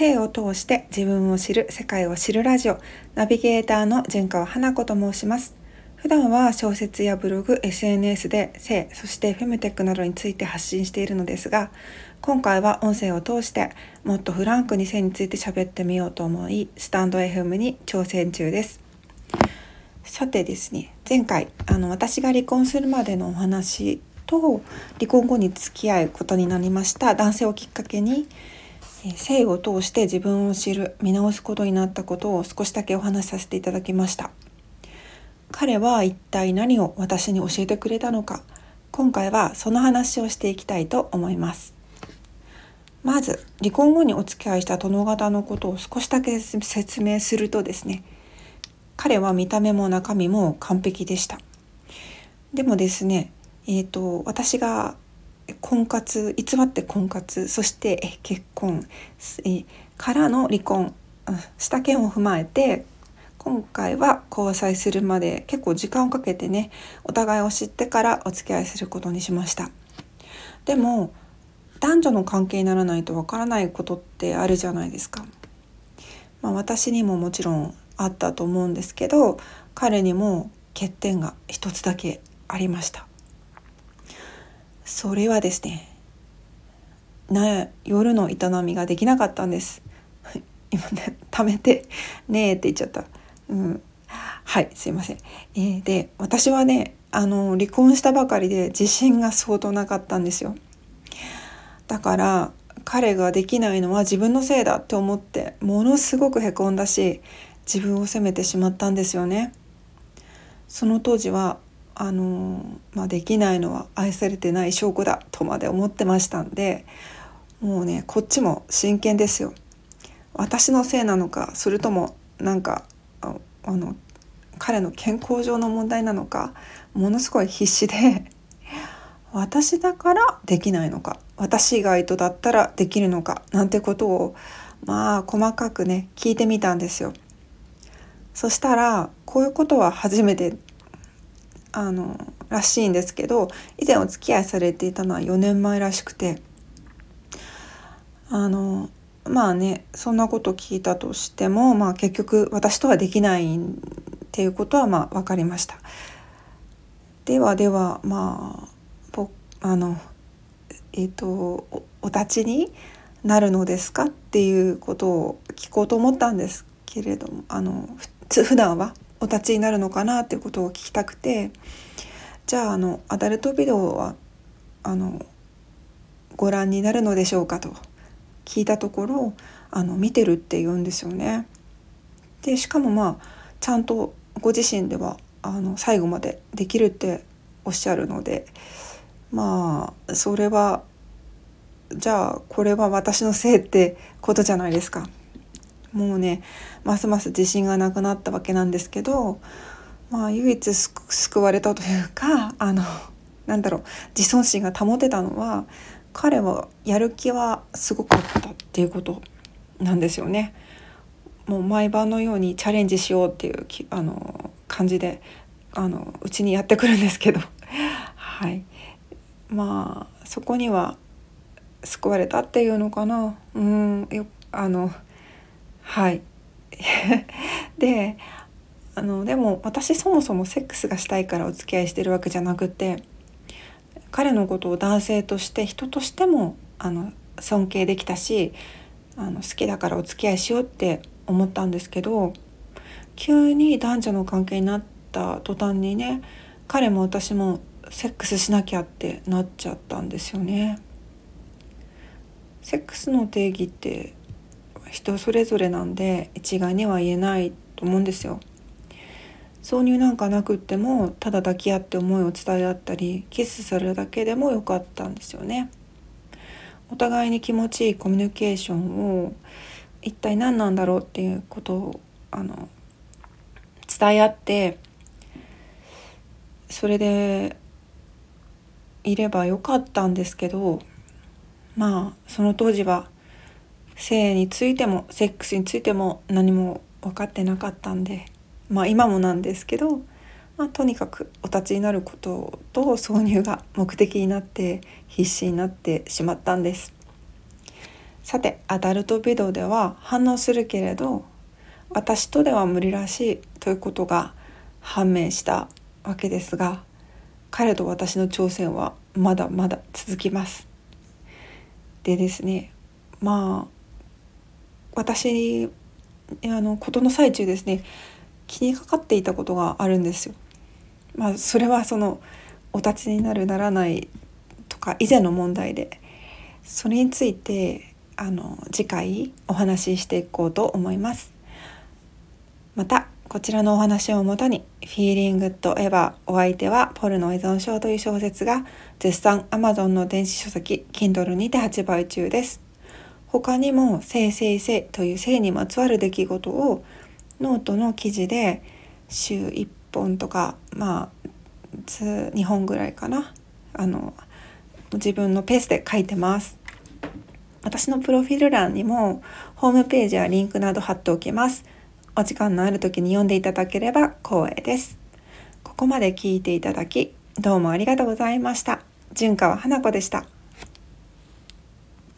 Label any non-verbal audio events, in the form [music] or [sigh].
性を通して自分を知る世界を知るラジオナビゲーターの純川花子と申します。普段は小説やブログ SNS で性そしてフェムテックなどについて発信しているのですが今回は音声を通してもっとフランクに性について喋ってみようと思いスタンド FM に挑戦中です。さてですね前回あの私が離婚するまでのお話と離婚後に付き合うことになりました男性をきっかけに性を通して自分を知る見直すことになったことを少しだけお話しさせていただきました。彼は一体何を私に教えてくれたのか。今回はその話をしていきたいと思います。まず離婚後にお付き合いした殿方のことを少しだけ説明するとですね。彼は見た目も中身も完璧でした。でもですねえーと、私が婚活偽って婚活そして結婚からの離婚した件を踏まえて今回は交際するまで結構時間をかけてねお互いを知ってからお付き合いすることにしました。でも男女の関係にならないとわからないことってあるじゃないですか、まあ、私にももちろんあったと思うんですけど彼にも欠点が一つだけありました。それはですねな夜の営みができなかったんです。[laughs] 今ね貯めて「[laughs] ねえ」って言っちゃった。うん。はいすいません、えー、で私はねあの離婚したばかりで自信が相当なかったんですよ。だから彼ができないのは自分のせいだって思ってものすごくへこんだし自分を責めてしまったんですよね。その当時はあの、まあ、できないのは愛されてない証拠だとまで思ってましたんでもうねこっちも真剣ですよ。私のせいなのかそれともなんかあの彼の健康上の問題なのかものすごい必死で私だからできないのか私以外とだったらできるのかなんてことをまあ細かくね聞いてみたんですよ。そしたらこういうことは初めてあのらしいんですけど以前お付き合いされていたのは4年前らしくてあのまあねそんなこと聞いたとしても、まあ、結局私とはできないっていうことはまあ分かりました。ではではまああのえっ、ー、とおお立ちになるのですかっていうことを聞こうと思ったんですけれどもあの普段はお立ちになるのかなっていうことを聞きたくてじゃああのアダルトビデオはあのご覧になるのでしょうかと聞いたところあの見てるって言うんですよね。でしかもまあちゃんとご自身ではあの最後までできるっておっしゃるのでまあそれはじゃあこれは私のせいってことじゃないですか。もうねますます自信がなくなったわけなんですけど、まあ、唯一救われたというかあのなんだろう自尊心が保てたのは彼はやる気はすごかったっていうことなんですよね。もう毎晩のようにチャレンジしようっていうあの感じであのうちにやってくるんですけど。はい。まあそこには救われたっていうのかな。うんあのはい [laughs] であのでも私そもそもセックスがしたいからお付き合いしてるわけじゃなくて彼のことを男性として人としてもあの尊敬できたしあの好きだからお付き合いしようって思ったんですけど急に男女の関係になった途端にね彼も私もセックスしなきゃってなっちゃったんですよね。セックスの定義って人それぞれなんで一概には言えないと思うんですよ。挿入なんかなくってもただ抱き合って思いを伝え合ったりキスするだけでもよかったんですよね。お互いに気持ちいいコミュニケーションを一体何なんだろうっていうことをあの伝え合ってそれでいればよかったんですけどまあその当時は性についてもセックスについても何も分かってなかったんでまあ今もなんですけど、まあ、とにかくお立ちになることと挿入が目的になって必死になってしまったんです。さてアダルトビデオでは反応するけれど私とでは無理らしいということが判明したわけですが彼と私の挑戦はまだまだ続きます。でですねまあ私あの事の最中ですね気にかかっていたことがあるんですよ。まあ、それはそのお立ちになるならないとか以前の問題でそれについてあの次回お話ししていこうと思います。またこちらのお話をもとに「Feeling Good Ever お相手はポルノ依存症」という小説が絶賛 Amazon の電子書籍 Kindle にて発売中です。他にも「性性性」という性にまつわる出来事をノートの記事で週1本とかまあ2本ぐらいかなあの自分のペースで書いてます。私のプロフィール欄にもホームページやリンクなど貼っておきます。お時間のある時に読んでいただければ光栄です。ここまで聞いていただき、どうもありがとうございました。純川花子でした。